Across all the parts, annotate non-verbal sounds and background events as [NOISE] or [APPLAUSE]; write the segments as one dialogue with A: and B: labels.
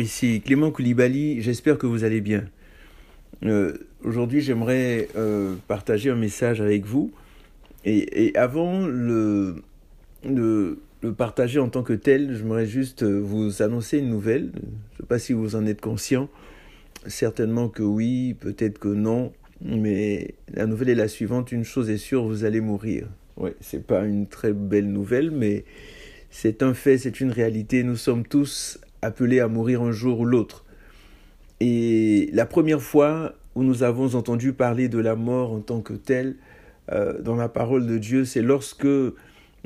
A: ici Clément Koulibaly, j'espère que vous allez bien. Euh, Aujourd'hui, j'aimerais euh, partager un message avec vous. Et, avant le, le, partager en tant que tel, j'aimerais juste vous annoncer une nouvelle. Je ne sais pas si vous en êtes conscient. Certainement que oui, peut-être que non. Mais la nouvelle est la suivante. Une chose est sûre, vous allez mourir. Oui, c'est pas une très belle nouvelle, mais c'est un fait, c'est une réalité. Nous sommes tous appelés à mourir un jour ou l'autre. Et la première fois où nous avons entendu parler de la mort en tant que telle euh, dans la parole de Dieu, c'est lorsque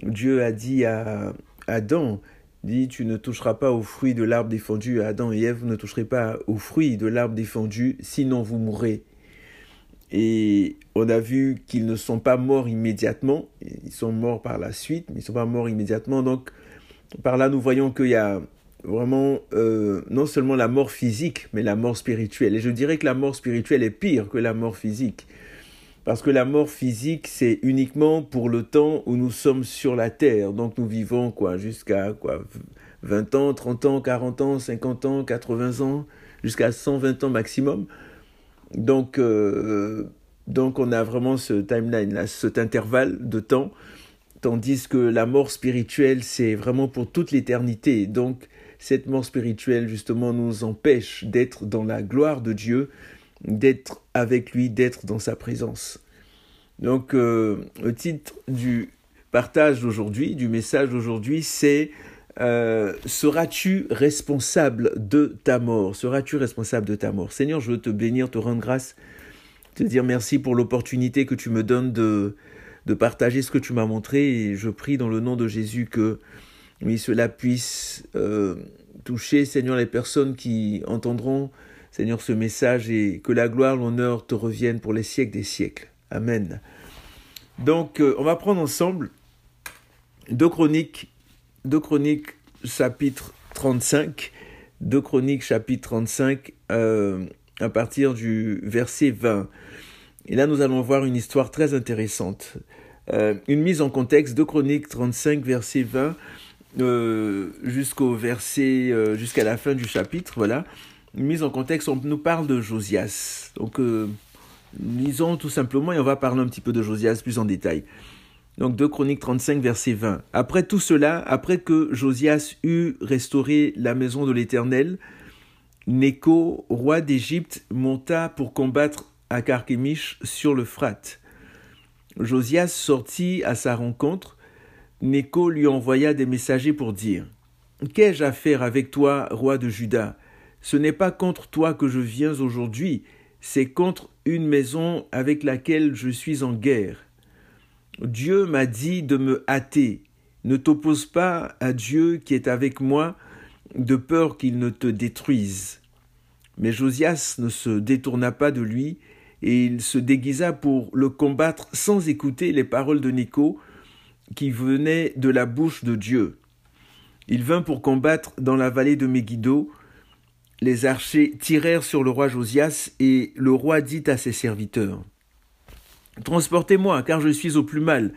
A: Dieu a dit à Adam, dit tu ne toucheras pas au fruit de l'arbre défendu. Adam et Ève, vous ne toucherez pas au fruit de l'arbre défendu, sinon vous mourrez. Et on a vu qu'ils ne sont pas morts immédiatement, ils sont morts par la suite, mais ils ne sont pas morts immédiatement. Donc par là, nous voyons qu'il y a vraiment euh, non seulement la mort physique, mais la mort spirituelle. Et je dirais que la mort spirituelle est pire que la mort physique. Parce que la mort physique, c'est uniquement pour le temps où nous sommes sur la terre. Donc nous vivons quoi jusqu'à quoi 20 ans, 30 ans, 40 ans, 50 ans, 80 ans, jusqu'à 120 ans maximum. Donc, euh, donc on a vraiment ce timeline, là, cet intervalle de temps tandis que la mort spirituelle, c'est vraiment pour toute l'éternité. Donc, cette mort spirituelle, justement, nous empêche d'être dans la gloire de Dieu, d'être avec lui, d'être dans sa présence. Donc, euh, le titre du partage d'aujourd'hui, du message d'aujourd'hui, c'est euh, Seras-tu responsable de ta mort? Seras-tu responsable de ta mort? Seigneur, je veux te bénir, te rendre grâce, te dire merci pour l'opportunité que tu me donnes de de partager ce que tu m'as montré et je prie dans le nom de Jésus que oui, cela puisse euh, toucher, Seigneur, les personnes qui entendront, Seigneur, ce message et que la gloire, l'honneur te reviennent pour les siècles des siècles. Amen. Donc, euh, on va prendre ensemble deux chroniques, deux chroniques chapitre 35, deux chroniques chapitre 35 euh, à partir du verset 20. Et là, nous allons voir une histoire très intéressante. Une mise en contexte de Chroniques 35, verset 20, euh, jusqu'au verset, euh, jusqu'à la fin du chapitre, voilà. Mise en contexte, on nous parle de Josias. Donc, euh, lisons tout simplement et on va parler un petit peu de Josias plus en détail. Donc, de Chroniques 35, verset 20. Après tout cela, après que Josias eut restauré la maison de l'Éternel, Néco, roi d'Égypte, monta pour combattre à Carchemish sur le Frat. Josias sortit à sa rencontre. Néco lui envoya des messagers pour dire Qu'ai-je à faire avec toi, roi de Juda? Ce n'est pas contre toi que je viens aujourd'hui, c'est contre une maison avec laquelle je suis en guerre. Dieu m'a dit de me hâter. Ne t'oppose pas à Dieu qui est avec moi, de peur qu'il ne te détruise. Mais Josias ne se détourna pas de lui, et il se déguisa pour le combattre sans écouter les paroles de Nico qui venaient de la bouche de Dieu. Il vint pour combattre dans la vallée de Megiddo. Les archers tirèrent sur le roi Josias et le roi dit à ses serviteurs Transportez-moi, car je suis au plus mal.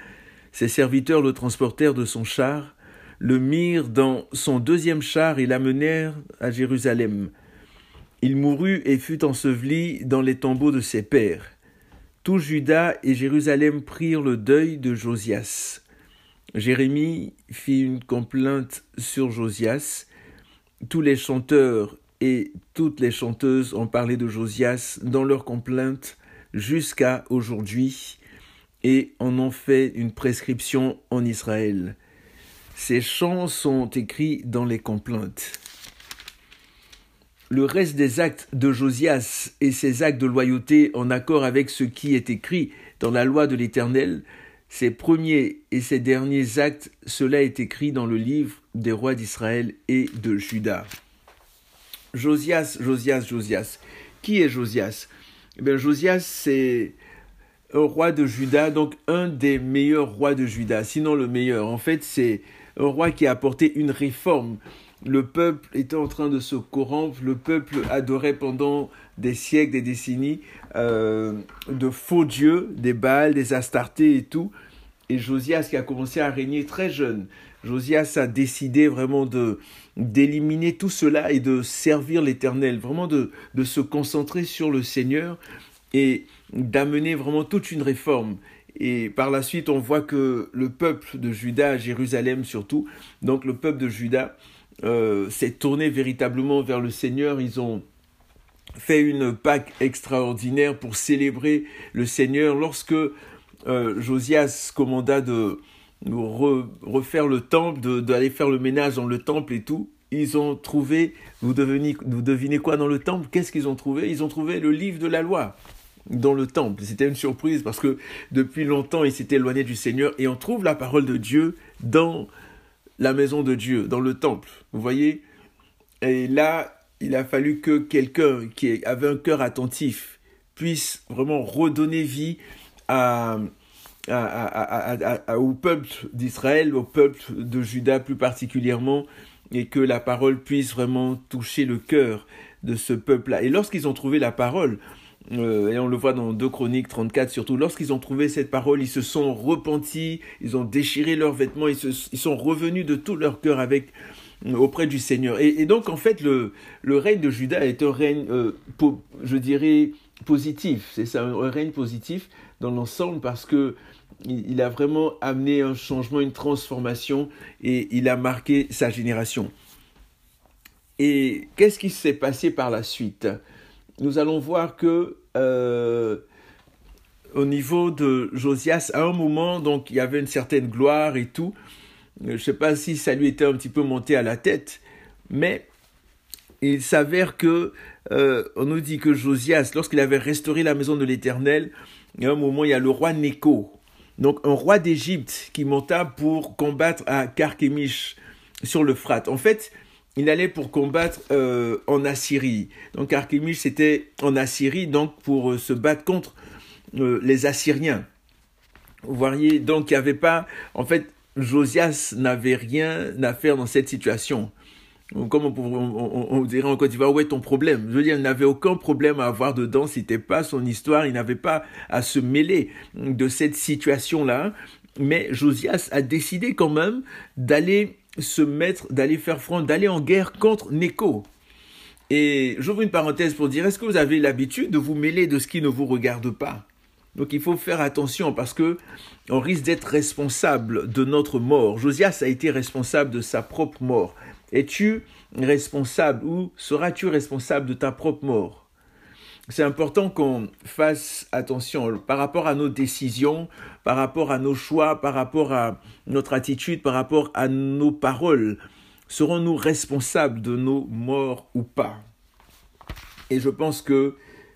A: Ses serviteurs le transportèrent de son char, le mirent dans son deuxième char et l'amenèrent à Jérusalem. Il mourut et fut enseveli dans les tombeaux de ses pères. Tout Juda et Jérusalem prirent le deuil de Josias. Jérémie fit une complainte sur Josias. Tous les chanteurs et toutes les chanteuses ont parlé de Josias dans leurs complaintes jusqu'à aujourd'hui et en ont fait une prescription en Israël. Ces chants sont écrits dans les complaintes le reste des actes de Josias et ses actes de loyauté en accord avec ce qui est écrit dans la loi de l'Éternel, ses premiers et ses derniers actes, cela est écrit dans le livre des rois d'Israël et de Juda. Josias, Josias, Josias. Qui est Josias? Eh Josias, c'est un roi de Juda, donc un des meilleurs rois de Juda, sinon le meilleur. En fait, c'est un roi qui a apporté une réforme le peuple était en train de se corrompre, le peuple adorait pendant des siècles, des décennies, euh, de faux dieux, des Baals, des Astartés et tout. Et Josias qui a commencé à régner très jeune, Josias a décidé vraiment de d'éliminer tout cela et de servir l'Éternel, vraiment de, de se concentrer sur le Seigneur et d'amener vraiment toute une réforme. Et par la suite, on voit que le peuple de Juda, Jérusalem surtout, donc le peuple de Juda, euh, s'est tourné véritablement vers le Seigneur. Ils ont fait une Pâque extraordinaire pour célébrer le Seigneur. Lorsque euh, Josias commanda de refaire le temple, d'aller faire le ménage dans le temple et tout, ils ont trouvé, vous vous devinez quoi dans le temple? Qu'est-ce qu'ils ont trouvé? Ils ont trouvé le livre de la loi dans le temple. C'était une surprise parce que depuis longtemps, ils s'étaient éloignés du Seigneur et on trouve la parole de Dieu dans la maison de Dieu, dans le temple. Vous voyez? Et là, il a fallu que quelqu'un qui avait un cœur attentif puisse vraiment redonner vie à, au peuple d'Israël, au peuple de Juda plus particulièrement, et que la parole puisse vraiment toucher le cœur de ce peuple-là. Et lorsqu'ils ont trouvé la parole, euh, et on le voit dans 2 Chroniques 34 surtout, lorsqu'ils ont trouvé cette parole, ils se sont repentis, ils ont déchiré leurs vêtements, ils, sont revenus de tout leur cœur avec auprès du Seigneur. Et, donc en fait, le, le, règne de Judas est un règne, euh, je dirais, positif. C'est ça, un règne positif dans l'ensemble parce que il a vraiment amené un changement, une transformation et il a marqué sa génération. Et qu'est-ce qui s'est passé par la suite? Nous allons voir que euh, au niveau de Josias, à un moment, donc il y avait une certaine gloire et tout. Je ne sais pas si ça lui était un petit peu monté à la tête, mais il s'avère que euh, on nous dit que Josias, lorsqu'il avait restauré la maison de l'Éternel, à un moment il y a le roi Néco, donc un roi d'Égypte qui monta pour combattre à Carchemish sur le Frat. En fait, il allait pour combattre euh, en Assyrie. Donc Archimis c'était en Assyrie donc pour euh, se battre contre euh, les Assyriens. Vous voyez, donc il n'y avait pas, en fait, Josias n'avait rien à faire dans cette situation. Comme on, dirait en Côte d'Ivoire, où est ton problème? Je veux dire, il n'avait aucun problème à avoir dedans, c'était pas son histoire, il n'avait pas à se mêler de cette situation-là. Mais Josias a décidé quand même d'aller se mettre, d'aller faire front, d'aller en guerre contre Neko. Et j'ouvre une parenthèse pour dire, est-ce que vous avez l'habitude de vous mêler de ce qui ne vous regarde pas? Donc il faut faire attention parce que on risque d'être responsable de notre mort. Josias a été responsable de sa propre mort. Es-tu responsable ou seras-tu responsable de ta propre mort? C'est important qu'on fasse attention par rapport à nos décisions, par rapport à nos choix, par rapport à notre attitude, par rapport à nos paroles. Serons-nous responsables de nos morts ou pas? Et je pense que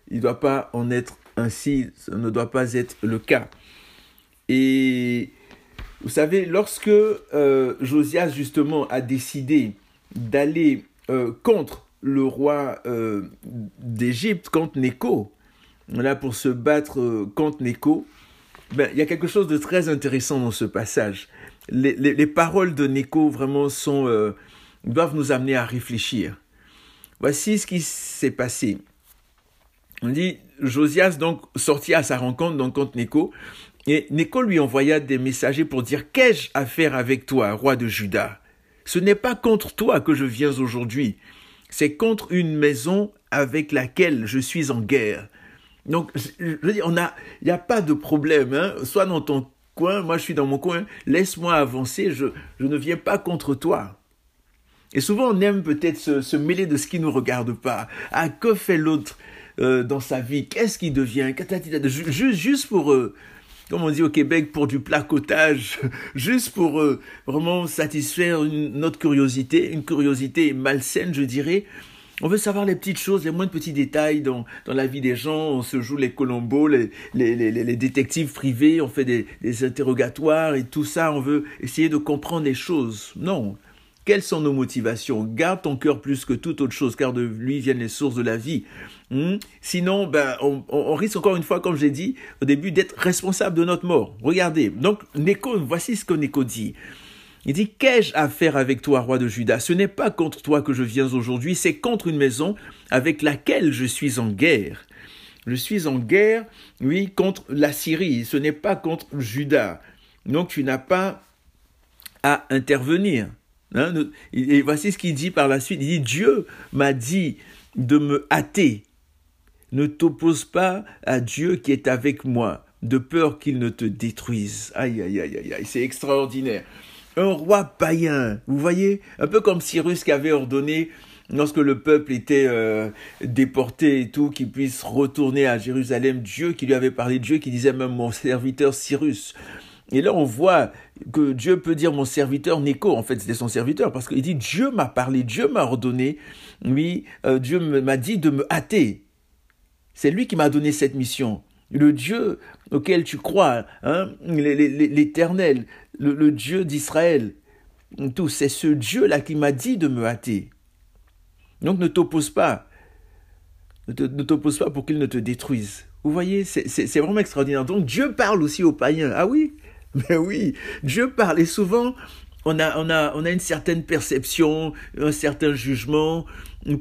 A: il ne doit pas en être ainsi, ce ne doit pas être le cas. Et vous savez, lorsque euh, Josias justement a décidé d'aller euh, contre le roi euh, d'Égypte contre Neko, là pour se battre contre Neko, ben, il y a quelque chose de très intéressant dans ce passage. Les, paroles de Neko vraiment doivent nous amener à réfléchir. Voici ce qui s'est passé. On dit, Josias donc sortit à sa rencontre donc contre Neko, et Neko lui envoya des messagers pour dire, qu'ai-je à faire avec toi, roi de Juda? Ce n'est pas contre toi que je viens aujourd'hui, c'est contre une maison avec laquelle je suis en guerre. Donc, je veux dire, il n'y a pas de problème, hein. Soit dans ton coin, moi je suis dans mon coin, laisse-moi avancer, je, je ne viens pas contre toi. Et souvent, on aime peut-être se, mêler de ce qui ne nous regarde pas. Ah, que fait l'autre? Euh, dans sa vie Qu'est-ce qu'il devient juste, pour euh, comme on dit au Québec, pour du placotage, [LAUGHS] juste pour euh, vraiment satisfaire notre curiosité, une curiosité malsaine, je dirais. On veut savoir les petites choses, les moindres petits détails dans, dans la vie des gens. On se joue les colombos, les, les, les, les détectives privés, on fait des, des interrogatoires et tout ça. On veut essayer de comprendre les choses. Non, quelles sont nos motivations? Garde ton cœur plus que toute autre chose, car de lui viennent les sources de la vie. Hmm? Sinon, ben, on, risque encore une fois, comme j'ai dit au début, d'être responsable de notre mort. Regardez. Donc, Neko, voici ce que Neko dit. Il dit, qu'ai-je à faire avec toi, roi de Juda? Ce n'est pas contre toi que je viens aujourd'hui, c'est contre une maison avec laquelle je suis en guerre. Je suis en guerre, oui, contre la Syrie. Ce n'est pas contre Juda. Donc, tu n'as pas à intervenir. Hein, et voici ce qu'il dit par la suite. Il dit, Dieu m'a dit de me hâter. Ne t'oppose pas à Dieu qui est avec moi, de peur qu'il ne te détruise. Aïe, aïe, aïe, aïe, aïe, c'est extraordinaire. Un roi païen, vous voyez, un peu comme Cyrus qui avait ordonné lorsque le peuple était euh, déporté et tout, qu'il puisse retourner à Jérusalem, Dieu qui lui avait parlé, Dieu qui disait même mon serviteur Cyrus. Et là, on voit que Dieu peut dire mon serviteur Néco. En fait, c'était son serviteur parce qu'il dit Dieu m'a parlé, Dieu m'a ordonné. Oui, euh, Dieu m'a dit de me hâter. C'est lui qui m'a donné cette mission. Le Dieu auquel tu crois, hein, l'éternel, le, le Dieu d'Israël, tout, c'est ce Dieu-là qui m'a dit de me hâter. Donc ne t'oppose pas. Ne t'oppose pas pour qu'il ne te détruise. Vous voyez, c'est vraiment extraordinaire. Donc Dieu parle aussi aux païens. Ah oui, [LAUGHS] mais oui, Dieu parle. Et souvent, on a, on a, on a une certaine perception, un certain jugement.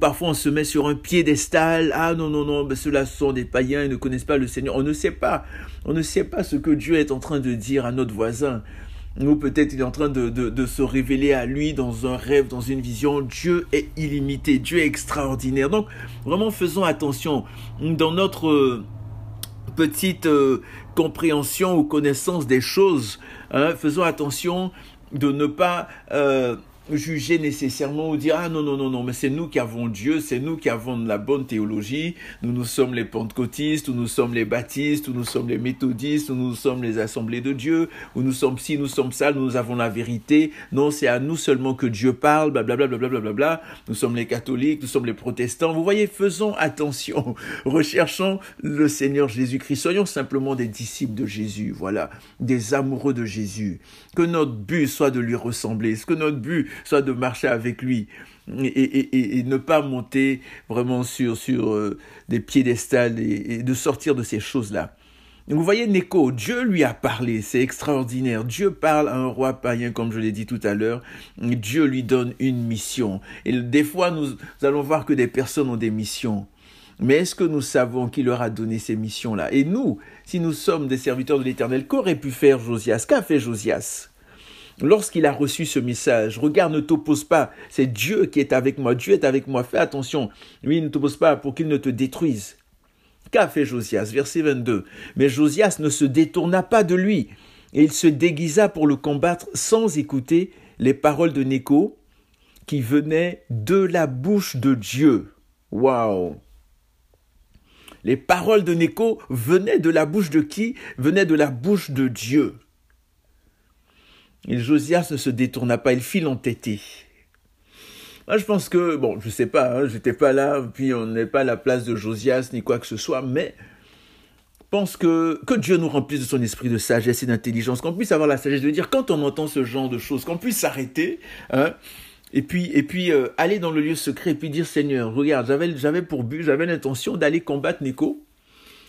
A: Parfois, on se met sur un piédestal. Ah non, non, non, ceux-là sont des païens, ils ne connaissent pas le Seigneur. On ne sait pas. On ne sait pas ce que Dieu est en train de dire à notre voisin. Ou peut-être il est en train de, de, se révéler à lui dans un rêve, dans une vision. Dieu est illimité, Dieu est extraordinaire. Donc, vraiment, faisons attention. Dans notre petite euh, compréhension ou connaissance des choses, hein, faisons attention de ne pas euh, juger nécessairement ou dire ah non non non non mais c'est nous qui avons Dieu, c'est nous qui avons la bonne théologie, nous nous sommes les pentecôtistes, ou nous sommes les baptistes, ou nous sommes les méthodistes, ou nous sommes les assemblées de Dieu, ou nous sommes ci, nous sommes ça, nous avons la vérité. Non, c'est à nous seulement que Dieu parle, blablabla bla, bla, bla, Nous sommes les catholiques, nous sommes les protestants. Vous voyez, faisons attention, [LAUGHS] recherchons le Seigneur Jésus-Christ, soyons simplement des disciples de Jésus, voilà, des amoureux de Jésus. Que notre but soit de lui ressembler, que notre but soit de marcher avec lui et, ne pas monter vraiment sur, sur euh, des piédestals et, de sortir de ces choses-là. vous voyez Neko, Dieu lui a parlé, c'est extraordinaire. Dieu parle à un roi païen, comme je l'ai dit tout à l'heure. Dieu lui donne une mission. Et des fois, nous, allons voir que des personnes ont des missions. Mais est-ce que nous savons qui leur a donné ces missions-là? Et nous, si nous sommes des serviteurs de l'Éternel, qu'aurait pu faire Josias? Qu'a fait Josias? Lorsqu'il a reçu ce message, regarde, ne t'oppose pas, c'est Dieu qui est avec moi, Dieu est avec moi, fais attention, lui ne t'oppose pas pour qu'il ne te détruise. Qu'a fait Josias? Verset 22. Mais Josias ne se détourna pas de lui, et il se déguisa pour le combattre sans écouter les paroles de Néco qui venaient de la bouche de Dieu. Waouh Les paroles de Néco venaient de la bouche de qui? Venaient de la bouche de Dieu. Et Josias ne se détourna pas, il fit l'entêté. Moi, je pense que, bon, je sais pas, hein, j'étais pas là, puis on n'est pas à la place de Josias ni quoi que ce soit, mais je pense que, que Dieu nous remplisse de son esprit de sagesse et d'intelligence, qu'on puisse avoir la sagesse de dire quand on entend ce genre de choses, qu'on puisse s'arrêter, hein, et puis, et puis euh, aller dans le lieu secret et puis dire Seigneur, regarde, j'avais, j'avais pour but, j'avais l'intention d'aller combattre Nico,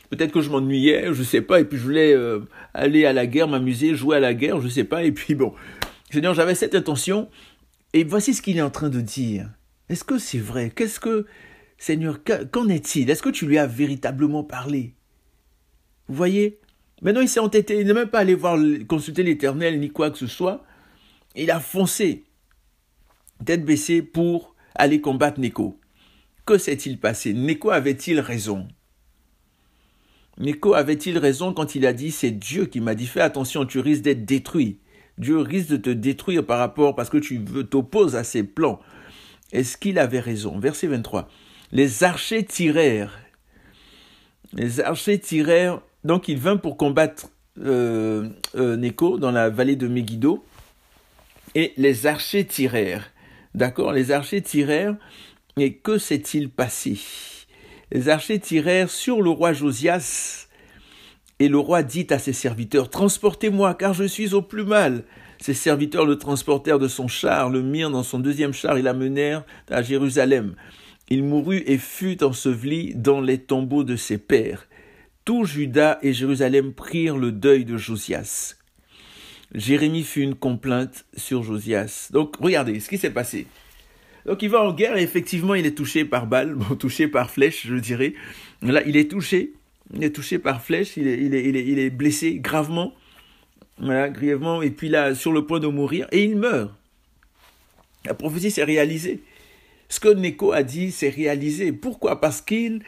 A: Peut-être que je m'ennuyais, je sais pas, et puis je voulais euh, aller à la guerre, m'amuser, jouer à la guerre, je sais pas, et puis bon. Seigneur, j'avais cette intention, et voici ce qu'il est en train de dire. Est-ce que c'est vrai? Qu'est-ce que, Seigneur, qu'en est-il? Est-ce que tu lui as véritablement parlé? Vous voyez Maintenant, il s'est entêté, il n'est même pas allé voir, consulter l'Éternel, ni quoi que ce soit. Il a foncé, tête baissée, pour aller combattre Neko. Que s'est-il passé? Neko avait-il raison? Nico avait-il raison quand il a dit c'est Dieu qui m'a dit fais attention, tu risques d'être détruit. Dieu risque de te détruire par rapport parce que tu t'opposes à ses plans. Est-ce qu'il avait raison? Verset 23. Les archers tirèrent. Les archers tirèrent. Donc il vint pour combattre euh, euh Neko dans la vallée de Megiddo. Et les archers tirèrent. D'accord? Les archers tirèrent. Et que s'est-il passé? Les archers tirèrent sur le roi Josias, et le roi dit à ses serviteurs, Transportez-moi, car je suis au plus mal. Ses serviteurs le transportèrent de son char, le mirent dans son deuxième char et l'amenèrent à Jérusalem. Il mourut et fut enseveli dans les tombeaux de ses pères. Tout Juda et Jérusalem prirent le deuil de Josias. Jérémie fut une complainte sur Josias. Donc regardez ce qui s'est passé. Donc il va en guerre et effectivement il est touché par balle, [LAUGHS] touché par flèche je dirais. Là il est touché, il est touché par flèche, il est, il est, il est, blessé gravement. voilà, grièvement, et puis là, sur le point de mourir, et il meurt. La prophétie s'est réalisée. Ce que Neko a dit, s'est réalisé. Pourquoi? Parce qu'il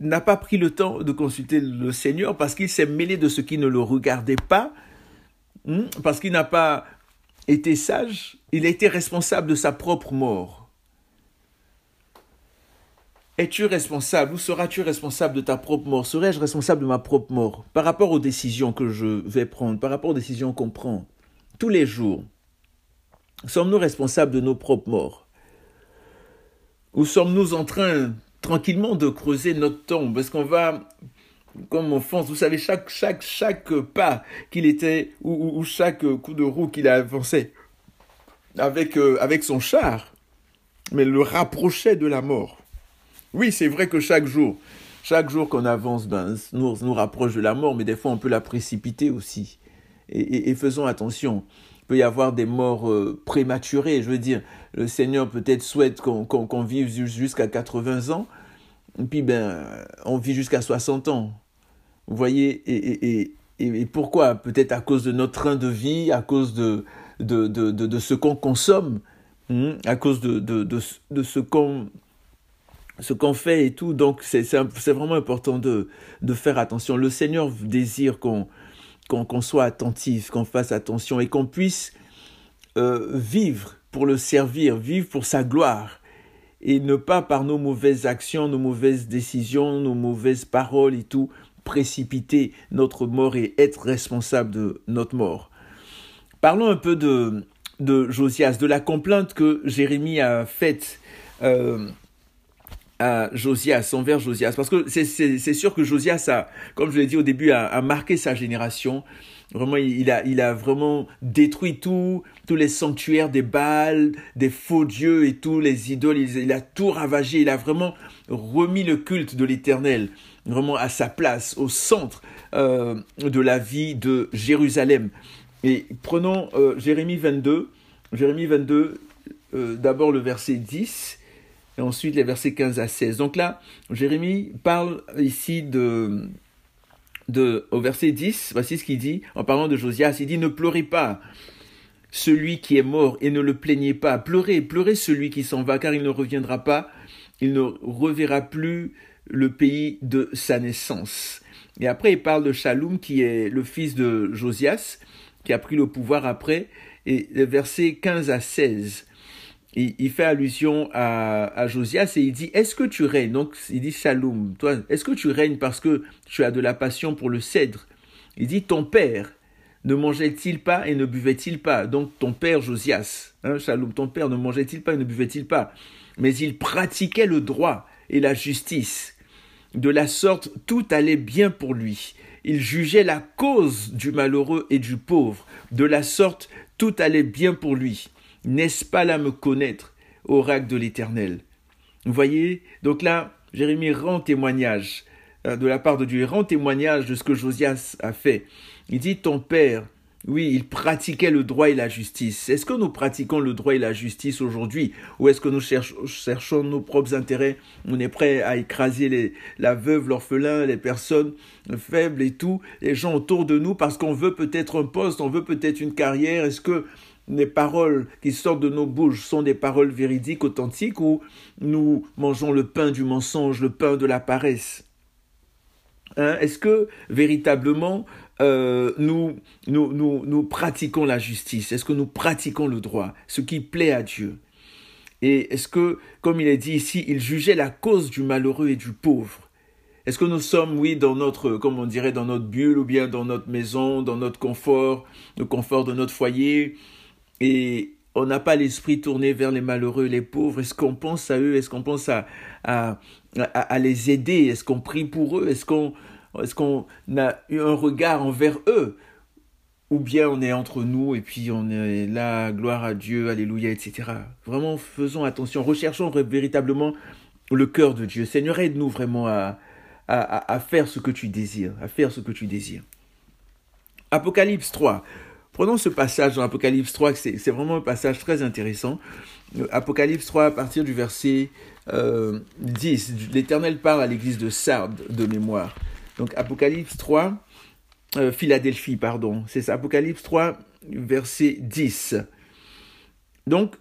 A: n'a pas pris le temps de consulter le Seigneur, parce qu'il s'est mêlé de ce qui ne le regardait pas, hmm, parce qu'il n'a pas été sage, il a été responsable de sa propre mort. Es-tu responsable ou seras-tu responsable de ta propre mort? Serais-je responsable de ma propre mort? Par rapport aux décisions que je vais prendre, par rapport aux décisions qu'on prend tous les jours Sommes-nous responsables de nos propres morts? Ou sommes-nous en train tranquillement de creuser notre tombe? Est-ce qu'on va, comme enfance, vous savez, chaque, chaque, chaque pas qu'il était, ou, chaque coup de roue qu'il a avancé avec, euh, avec son char, mais le rapprochait de la mort. Oui, c'est vrai que chaque jour, chaque jour qu'on avance, ben, nous, nous rapproche de la mort, mais des fois on peut la précipiter aussi. Et, faisons attention. Il peut y avoir des morts euh, prématurées. Je veux dire, le Seigneur peut-être souhaite qu'on vive jusqu'à 80 ans, et puis ben, on vit jusqu'à 60 ans. Vous voyez, et, et pourquoi? Peut-être à cause de notre train de vie, à cause de, de, de, de, ce qu'on consomme, hein, à cause de, de ce qu'on ce qu'on fait et tout. Donc, c'est vraiment important de, de faire attention. Le Seigneur désire qu'on qu'on soit attentif, qu'on fasse attention et qu'on puisse euh, vivre pour le servir, vivre pour sa gloire et ne pas par nos mauvaises actions, nos mauvaises décisions, nos mauvaises paroles et tout, précipiter notre mort et être responsable de notre mort. Parlons un peu de, de Josias, de la complainte que Jérémie a faite euh, à Josias, envers Josias. Parce que c'est sûr que Josias, a, comme je l'ai dit au début, a, marqué sa génération. Vraiment, il a, il a vraiment détruit tout, tous les sanctuaires des Baals, des faux dieux et tous les idoles. Il, a tout ravagé. Il a vraiment remis le culte de l'Éternel vraiment à sa place, au centre euh, de la vie de Jérusalem. Et prenons euh, Jérémie 22. Jérémie 22, euh, d'abord le verset 10 et ensuite les versets 15 à 16. Donc là, Jérémie parle ici de, de au verset 10, voici ce qu'il dit en parlant de Josias, il dit ne pleurez pas celui qui est mort et ne le plaignez pas, pleurez, pleurez celui qui s'en va car il ne reviendra pas, il ne reverra plus le pays de sa naissance. Et après, il parle de Shalom, qui est le fils de Josias, qui a pris le pouvoir après, et les versets 15 à 16 il, fait allusion à, Josias et il dit Est-ce que tu règnes? Donc il dit Shalom, toi, est-ce que tu règnes parce que tu as de la passion pour le cèdre? Il dit Ton père ne mangeait-il pas et ne buvait-il pas? Donc ton père Josias, hein, Shalom, ton père ne mangeait-il pas et ne buvait-il pas? Mais il pratiquait le droit et la justice. De la sorte, tout allait bien pour lui. Il jugeait la cause du malheureux et du pauvre. De la sorte, tout allait bien pour lui. N'est-ce pas là me connaître, oracle de l'Éternel? Vous voyez Donc là, Jérémie rend témoignage euh, de la part de Dieu, rend témoignage de ce que Josias a fait. Il dit, ton père, oui, il pratiquait le droit et la justice. Est-ce que nous pratiquons le droit et la justice aujourd'hui Ou est-ce que nous cherchons, nos propres intérêts? On est prêt à écraser la veuve, l'orphelin, les personnes faibles et tout, les gens autour de nous parce qu'on veut peut-être un poste, on veut peut-être une carrière. Est-ce que les paroles qui sortent de nos bouches sont des paroles véridiques, authentiques, ou nous mangeons le pain du mensonge, le pain de la paresse? Hein? Est-ce que véritablement euh, nous, nous, nous, nous pratiquons la justice? Est-ce que nous pratiquons le droit, ce qui plaît à Dieu? Et est-ce que, comme il est dit ici, il jugeait la cause du malheureux et du pauvre? Est-ce que nous sommes, oui, dans notre, comme on dirait, dans notre bulle ou bien dans notre maison, dans notre confort, le confort de notre foyer, et on n'a pas l'esprit tourné vers les malheureux, les pauvres. Est-ce qu'on pense à eux? Est-ce qu'on pense à, les aider? Est-ce qu'on prie pour eux? Est-ce qu'on a eu un regard envers eux? Ou bien on est entre nous et puis on est là, gloire à Dieu, alléluia, etc. Vraiment, faisons attention, recherchons véritablement le cœur de Dieu. Seigneur, aide-nous vraiment à, à, à faire ce que tu désires, à faire ce que tu désires. Apocalypse 3. Prenons ce passage dans Apocalypse 3, c'est vraiment un passage très intéressant. Euh, Apocalypse 3, à partir du verset 10, euh, l'Éternel parle à l'église de Sardes de mémoire. Donc Apocalypse 3, Philadelphie, pardon. C'est ça, Apocalypse 3, verset 10. Donc,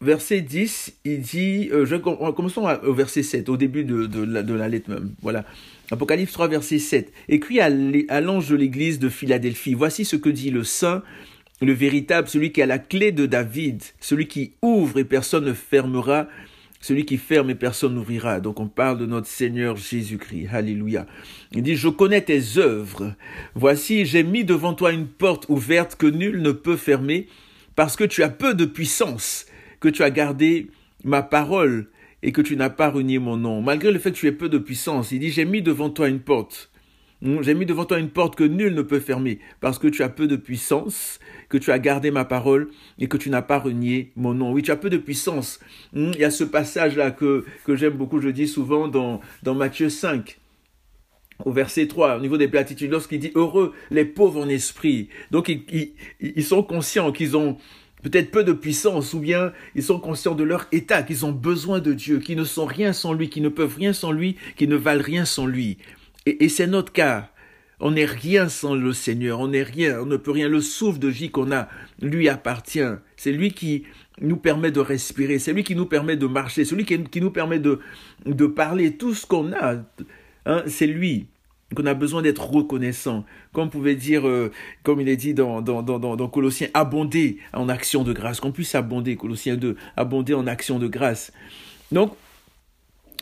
A: verset 10, il dit, euh, je, commençons au verset 7, au début de, de, la, de, la, lettre même. Voilà. Apocalypse 3, verset 7. Écrit à l'ange de l'église de Philadelphie, voici ce que dit le saint, le véritable, celui qui a la clé de David, celui qui ouvre et personne ne fermera, celui qui ferme et personne n'ouvrira. Donc on parle de notre Seigneur Jésus-Christ. Alléluia. Il dit, je connais tes œuvres. Voici, j'ai mis devant toi une porte ouverte que nul ne peut fermer, parce que tu as peu de puissance que tu as gardé ma parole et que tu n'as pas renié mon nom. Malgré le fait que tu aies peu de puissance, il dit, j'ai mis devant toi une porte. Hmm, j'ai mis devant toi une porte que nul ne peut fermer, parce que tu as peu de puissance, que tu as gardé ma parole et que tu n'as pas renié mon nom. Oui, tu as peu de puissance. Hmm, il y a ce passage-là que, que j'aime beaucoup, je dis souvent dans, dans Matthieu 5 au verset 3, au niveau des platitudes, lorsqu'il dit heureux les pauvres en esprit. Donc ils, ils sont conscients qu'ils ont peut-être peu de puissance, ou bien ils sont conscients de leur état, qu'ils ont besoin de Dieu, qu'ils ne sont rien sans lui, qu'ils ne peuvent rien sans lui, qu'ils ne valent rien sans lui. Et, c'est notre cas. On n'est rien sans le Seigneur, on n'est rien, on ne peut rien. Le souffle de vie qu'on a lui appartient. C'est lui qui nous permet de respirer, c'est lui qui nous permet de marcher, celui qui, qui nous permet de, de parler. Tout ce qu'on a, hein, c'est lui qu'on a besoin d'être reconnaissant. Comme pouvait dire, euh, comme il est dit dans, dans, dans, dans Colossiens, abonder en action de grâce. Qu'on puisse abonder, Colossiens 2, abonder en action de grâce. Donc,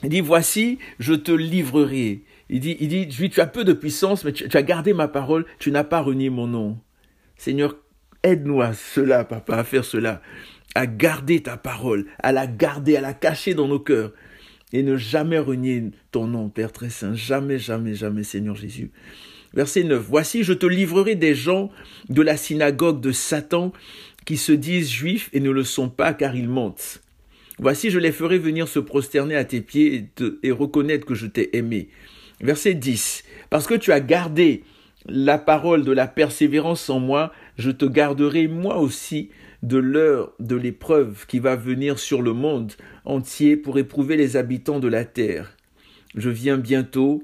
A: il dit, voici, je te livrerai. Il dit, il dit, tu as peu de puissance, mais tu, as gardé ma parole, tu n'as pas renié mon nom. Seigneur, aide-nous à cela, papa, à faire cela, à garder ta parole, à la garder, à la cacher dans nos cœurs et ne jamais renier ton nom, Père très saint. Jamais, jamais, jamais, Seigneur Jésus. Verset 9. Voici, je te livrerai des gens de la synagogue de Satan qui se disent juifs et ne le sont pas car ils mentent. Voici, je les ferai venir se prosterner à tes pieds et, reconnaître que je t'ai aimé. Verset 10. Parce que tu as gardé la parole de la persévérance en moi, je te garderai moi aussi de l'heure de l'épreuve qui va venir sur le monde entier pour éprouver les habitants de la terre. Je viens bientôt,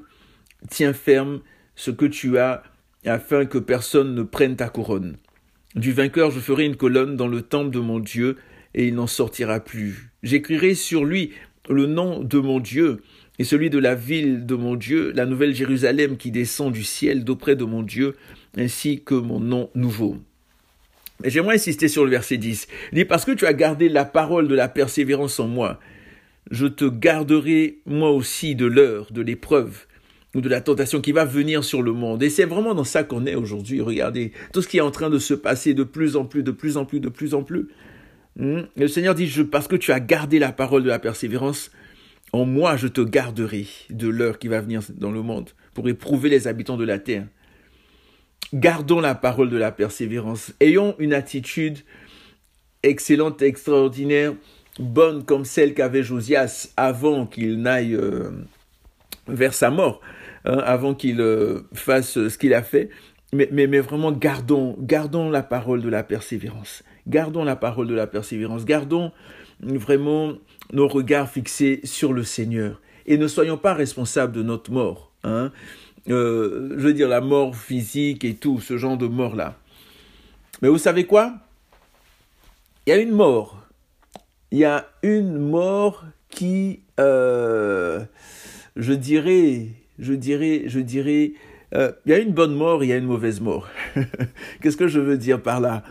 A: tiens ferme ce que tu as, afin que personne ne prenne ta couronne. Du vainqueur je ferai une colonne dans le temple de mon Dieu, et il n'en sortira plus. J'écrirai sur lui le nom de mon Dieu, et celui de la ville de mon Dieu, la nouvelle Jérusalem qui descend du ciel d'auprès de mon Dieu, ainsi que mon nom nouveau. Mais j'aimerais insister sur le verset 10. Il dit, parce que tu as gardé la parole de la persévérance en moi, je te garderai moi aussi de l'heure, de l'épreuve ou de la tentation qui va venir sur le monde. Et c'est vraiment dans ça qu'on est aujourd'hui. Regardez tout ce qui est en train de se passer de plus en plus, de plus en plus, de plus en plus. Hmm? Le Seigneur dit, je, parce que tu as gardé la parole de la persévérance, en moi je te garderai de l'heure qui va venir dans le monde pour éprouver les habitants de la terre. Gardons la parole de la persévérance. Ayons une attitude excellente, extraordinaire, bonne comme celle qu'avait Josias avant qu'il n'aille euh, vers sa mort, hein, avant qu'il euh, fasse ce qu'il a fait. Mais, vraiment, gardons, gardons la parole de la persévérance. Gardons la parole de la persévérance. Gardons vraiment nos regards fixés sur le Seigneur. Et ne soyons pas responsables de notre mort. Hein. Euh, je veux dire, la mort physique et tout, ce genre de mort-là. Mais vous savez quoi? Il y a une mort. Il y a une mort qui, euh, je dirais, je dirais, je dirais, euh, il y a une bonne mort il y a une mauvaise mort. [LAUGHS] Qu'est-ce que je veux dire par là?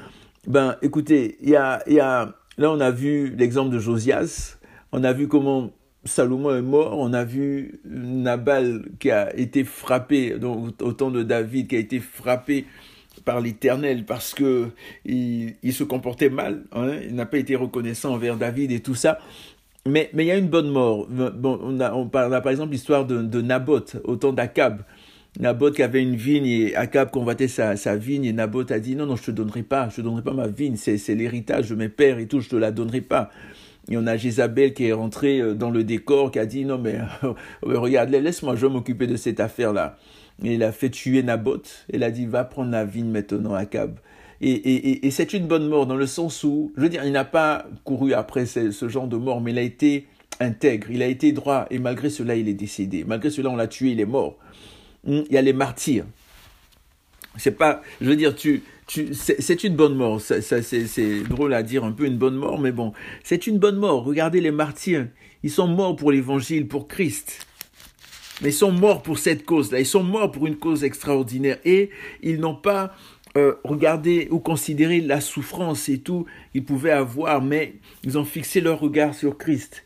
A: Ben, écoutez, il y a, il y a, là on a vu l'exemple de Josias, on a vu comment Salomon est mort, on a vu Nabal qui a été frappé, donc, au temps de David, qui a été frappé par l'Éternel parce que il, se comportait mal, hein. il n'a pas été reconnaissant envers David et tout ça. Mais, mais il y a une bonne mort. Bon, on, a, on parle par exemple l'histoire de, de Naboth au temps d'Akab. Naboth qui avait une vigne et Akab convoitait sa, sa vigne et Naboth a dit non, non, je te donnerai pas, je te donnerai pas ma vigne, c'est l'héritage de mes pères et tout, je te la donnerai pas. Y en a Jézabel qui est rentrée euh, dans le décor, qui a dit non [LAUGHS] mais regarde, laisse-moi, je vais m'occuper de cette affaire-là. Et il a fait tuer Naboth. Elle a dit va prendre la vigne maintenant, Akab. Et, et, et, c'est une bonne mort dans le sens où, je veux dire, il n'a pas couru après ce, ce, genre de mort, mais il a été intègre, il a été droit, et malgré cela, il est décédé. Malgré cela, on l'a tué, il est mort. il y a les martyrs. C'est pas, je veux dire, tu, c'est une bonne mort. C'est drôle à dire, un peu une bonne mort, mais bon, c'est une bonne mort. Regardez les martyrs, ils sont morts pour l'évangile, pour Christ. Mais ils sont morts pour cette cause-là. Ils sont morts pour une cause extraordinaire. Et ils n'ont pas euh, regardé ou considéré la souffrance et tout qu'ils pouvaient avoir, mais ils ont fixé leur regard sur Christ.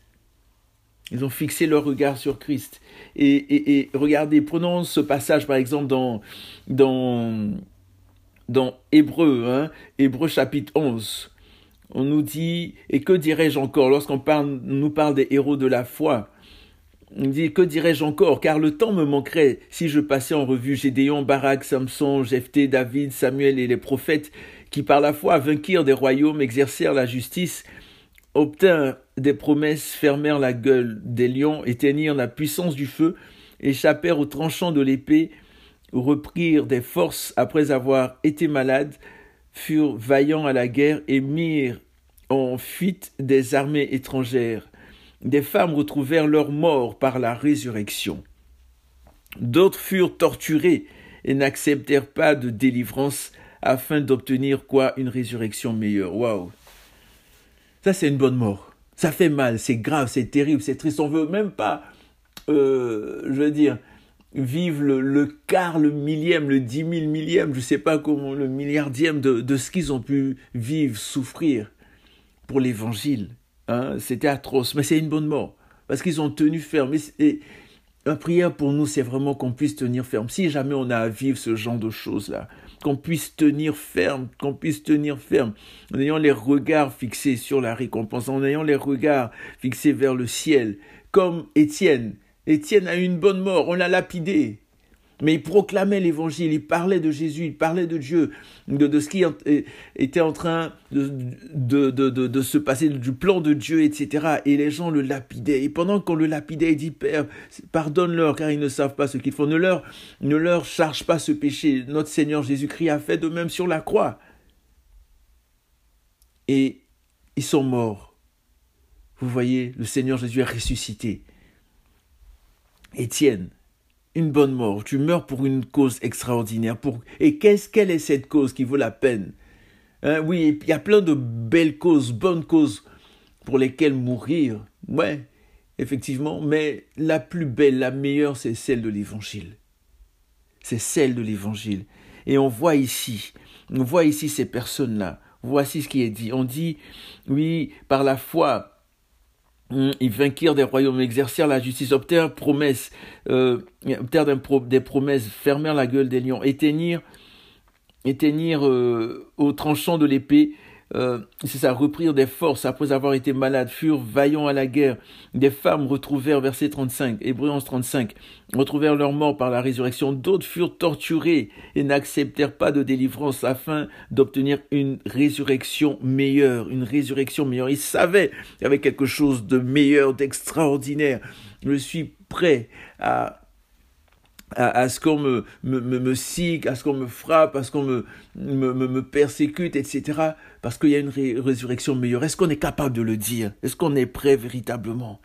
A: Ils ont fixé leur regard sur Christ. Et, et, regardez, prenons ce passage par exemple dans, dans, dans Hébreu, hein, chapitre 11. On nous dit, et que dirais-je encore lorsqu'on nous parle des héros de la foi? On dit, que dirais-je encore? Car le temps me manquerait si je passais en revue Gédéon, Barak, Samson, Jephthé, David, Samuel et les prophètes qui par la foi vainquirent des royaumes, exercèrent la justice, obtinrent des promesses, fermèrent la gueule des lions, éteignirent la puissance du feu, échappèrent aux tranchants de l'épée, reprirent des forces après avoir été malades, furent vaillants à la guerre et mirent en fuite des armées étrangères. Des femmes retrouvèrent leur mort par la résurrection. D'autres furent torturés et n'acceptèrent pas de délivrance afin d'obtenir quoi? Une résurrection meilleure. Waouh Ça, c'est une bonne mort. Ça fait mal, c'est grave, c'est terrible, c'est triste. On veut même pas, euh, je veux dire, vivre le, quart, le millième, le dix mille millième, je sais pas comment, le milliardième de, de ce qu'ils ont pu vivre, souffrir pour l'évangile. Hein. C'était atroce, mais c'est une bonne mort. Parce qu'ils ont tenu ferme. Et, la prière pour nous, c'est vraiment qu'on puisse tenir ferme. Si jamais on a à vivre ce genre de choses-là, qu'on puisse tenir ferme, qu'on puisse tenir ferme, en ayant les regards fixés sur la récompense, en ayant les regards fixés vers le ciel, comme Étienne. Étienne a eu une bonne mort, on l'a lapidé. Mais il proclamait l'évangile, il parlait de Jésus, il parlait de Dieu, de, ce qui était en train de, de, se passer, du plan de Dieu, etc. Et les gens le lapidaient. Et pendant qu'on le lapidait, il dit, Père, pardonne-leur car ils ne savent pas ce qu'ils font. Ne leur, ne leur charge pas ce péché. Notre Seigneur Jésus-Christ a fait de même sur la croix. Et ils sont morts. Vous voyez, le Seigneur Jésus est ressuscité. Étienne, une bonne mort, tu meurs pour une cause extraordinaire. Pour... Et qu'est-ce quelle est cette cause qui vaut la peine? Hein, Oui, il y a plein de belles causes, bonnes causes pour lesquelles mourir. Ouais, effectivement, mais la plus belle, la meilleure, c'est celle de l'Évangile. C'est celle de l'Évangile. Et on voit ici, on voit ici ces personnes-là. Voici ce qui est dit. On dit, oui, par la foi, ils vainquirent des royaumes, exercèrent la justice, obtinrent promesses, euh, des promesses, fermèrent la gueule des lions, éteignirent, éteignirent euh, au tranchant de l'épée, euh, c'est ça, reprirent des forces après avoir été malades, furent vaillants à la guerre. Des femmes retrouvèrent, verset 35, Hébreu 11, 35, retrouvèrent leur mort par la résurrection. D'autres furent torturés et n'acceptèrent pas de délivrance afin d'obtenir une résurrection meilleure, une résurrection meilleure. Ils savaient qu'il y avait quelque chose de meilleur, d'extraordinaire. Je suis prêt à à, ce qu'on me, me, me, me sigue, à ce qu'on me frappe, à ce qu'on me, me, me, persécute, etc. Parce qu'il y a une résurrection meilleure. Est-ce qu'on est capable de le dire? Est-ce qu'on est prêt véritablement?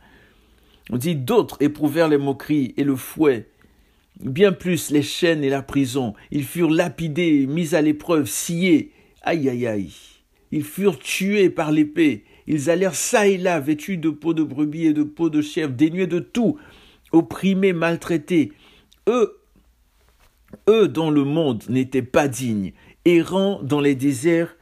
A: On dit d'autres éprouvèrent les moqueries et le fouet, bien plus les chaînes et la prison. Ils furent lapidés, mis à l'épreuve, sciés. Aïe, aïe, aïe. Ils furent tués par l'épée. Ils allèrent ça et là, vêtus de peau de brebis et de peau de chèvre, dénués de tout, opprimés, maltraités eux, eux dont le monde n'était pas digne, errant dans les déserts,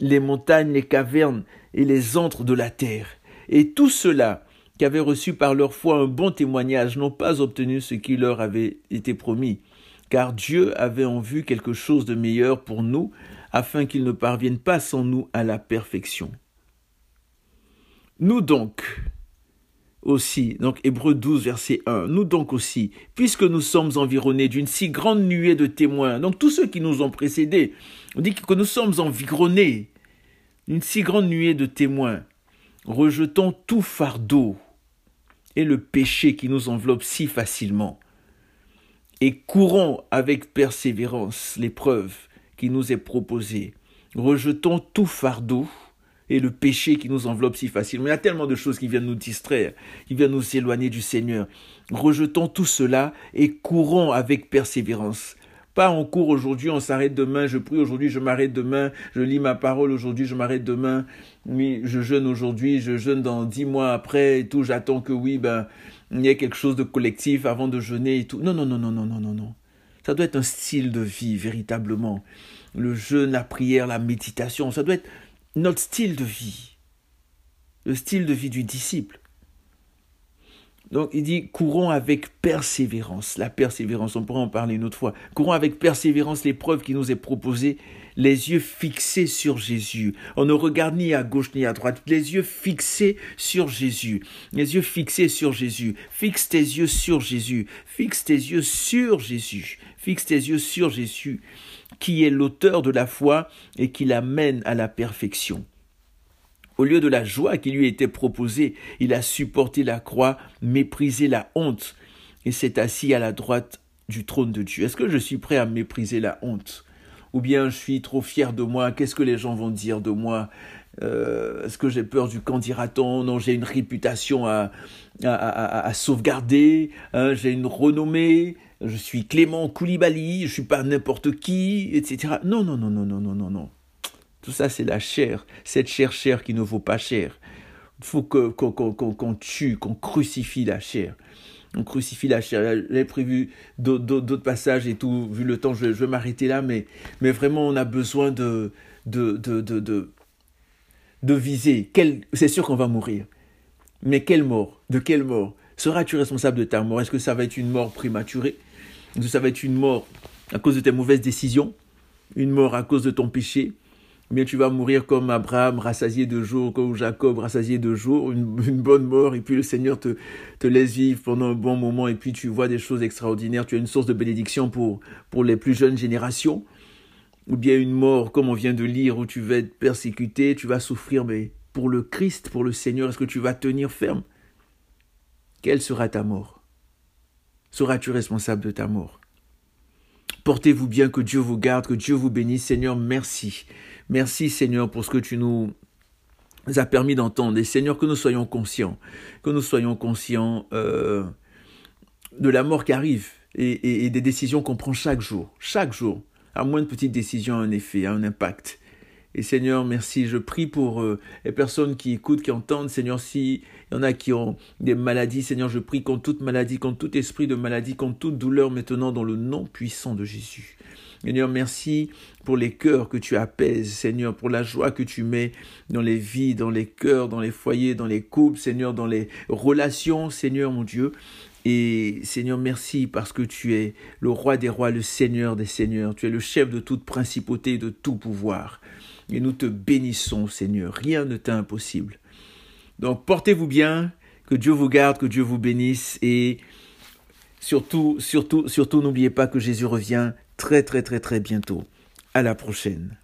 A: les montagnes, les cavernes et les antres de la terre. Et tous ceux-là qui avaient reçu par leur foi un bon témoignage n'ont pas obtenu ce qui leur avait été promis, car Dieu avait en vue quelque chose de meilleur pour nous, afin qu'ils ne parviennent pas sans nous à la perfection. Nous donc, aussi, donc Hébreu 12, verset 1, nous donc aussi, puisque nous sommes environnés d'une si grande nuée de témoins, donc tous ceux qui nous ont précédés, on dit que nous sommes environnés d'une si grande nuée de témoins, rejetons tout fardeau et le péché qui nous enveloppe si facilement, et courons avec persévérance l'épreuve qui nous est proposée. Rejetons tout fardeau et le péché qui nous enveloppe si facilement. Il y a tellement de choses qui viennent nous distraire, qui viennent nous éloigner du Seigneur. Rejetons tout cela et courons avec persévérance. Pas on court aujourd'hui, on s'arrête demain, je prie aujourd'hui, je m'arrête demain, je lis ma parole aujourd'hui, je m'arrête demain, oui, je jeûne aujourd'hui, je jeûne dans dix mois après et tout, j'attends que oui, ben, il y ait quelque chose de collectif avant de jeûner et tout. Non, non, non, non, non, non, non, non. Ça doit être un style de vie, véritablement. Le jeûne, la prière, la méditation, ça doit être notre style de vie. Le style de vie du disciple. Donc il dit, courons avec persévérance. La persévérance, on pourra en parler une autre fois. Courons avec persévérance l'épreuve qui nous est proposée, les yeux fixés sur Jésus. On ne regarde ni à gauche ni à droite, les yeux fixés sur Jésus. Les yeux fixés sur Jésus. Fixe tes yeux sur Jésus. Fixe tes yeux sur Jésus. Fixe tes yeux sur Jésus, qui est l'auteur de la foi et qui l'amène à la perfection. Au lieu de la joie qui lui était proposée, il a supporté la croix, méprisé la honte, et s'est assis à la droite du trône de Dieu. Est-ce que je suis prêt à mépriser la honte? Ou bien je suis trop fier de moi? Qu'est-ce que les gens vont dire de moi? Euh, Est-ce que j'ai peur du quand dira-t-on? Non, j'ai une réputation à, à, sauvegarder, hein, j'ai une renommée, je suis Clément Koulibaly, je suis pas n'importe qui, etc. Non, non, non, non, non, non, non, non. Tout ça, c'est la chair, cette chair chair qui ne vaut pas cher. Il faut qu'on tue, qu'on crucifie la chair. On crucifie la chair. J'ai prévu d'autres passages et tout, vu le temps, je, vais m'arrêter là, mais, vraiment, on a besoin de, de, viser. C'est sûr qu'on va mourir. Mais quelle mort? De quelle mort? Seras-tu responsable de ta mort? Est-ce que ça va être une mort prématurée? Ça va être une mort à cause de tes mauvaises décisions Une mort à cause de ton péché. Bien tu vas mourir comme Abraham, rassasié de jours, comme Jacob, rassasié de jours, une, bonne mort, et puis le Seigneur te, laisse vivre pendant un bon moment, et puis tu vois des choses extraordinaires, tu as une source de bénédiction pour les plus jeunes générations, ou bien une mort, comme on vient de lire, où tu vas être persécuté, tu vas souffrir, mais pour le Christ, pour le Seigneur, est-ce que tu vas tenir ferme? Quelle sera ta mort? Seras-tu responsable de ta mort? Portez-vous bien, que Dieu vous garde, que Dieu vous bénisse. Seigneur, merci. Merci Seigneur pour ce que tu nous as permis d'entendre. Et Seigneur, que nous soyons conscients, que nous soyons conscients euh, de la mort qui arrive et, des décisions qu'on prend chaque jour. Chaque jour. À moins de petites décisions, un effet, un impact. Et Seigneur, merci. Je prie pour euh, les personnes qui écoutent, qui entendent. Seigneur, s'il y en a qui ont des maladies, Seigneur, je prie contre toute maladie, contre tout esprit de maladie, contre toute douleur maintenant dans le nom puissant de Jésus. Seigneur, merci pour les cœurs que tu apaises, Seigneur, pour la joie que tu mets dans les vies, dans les cœurs, dans les foyers, dans les couples, Seigneur, dans les relations, Seigneur mon Dieu. Et Seigneur, merci parce que tu es le roi des rois, le Seigneur des seigneurs. Tu es le chef de toute principauté de tout pouvoir. Et nous te bénissons, Seigneur. Rien ne t'est impossible. Donc portez-vous bien, que Dieu vous garde, que Dieu vous bénisse et surtout, surtout, surtout n'oubliez pas que Jésus revient très très très très bientôt. À la prochaine.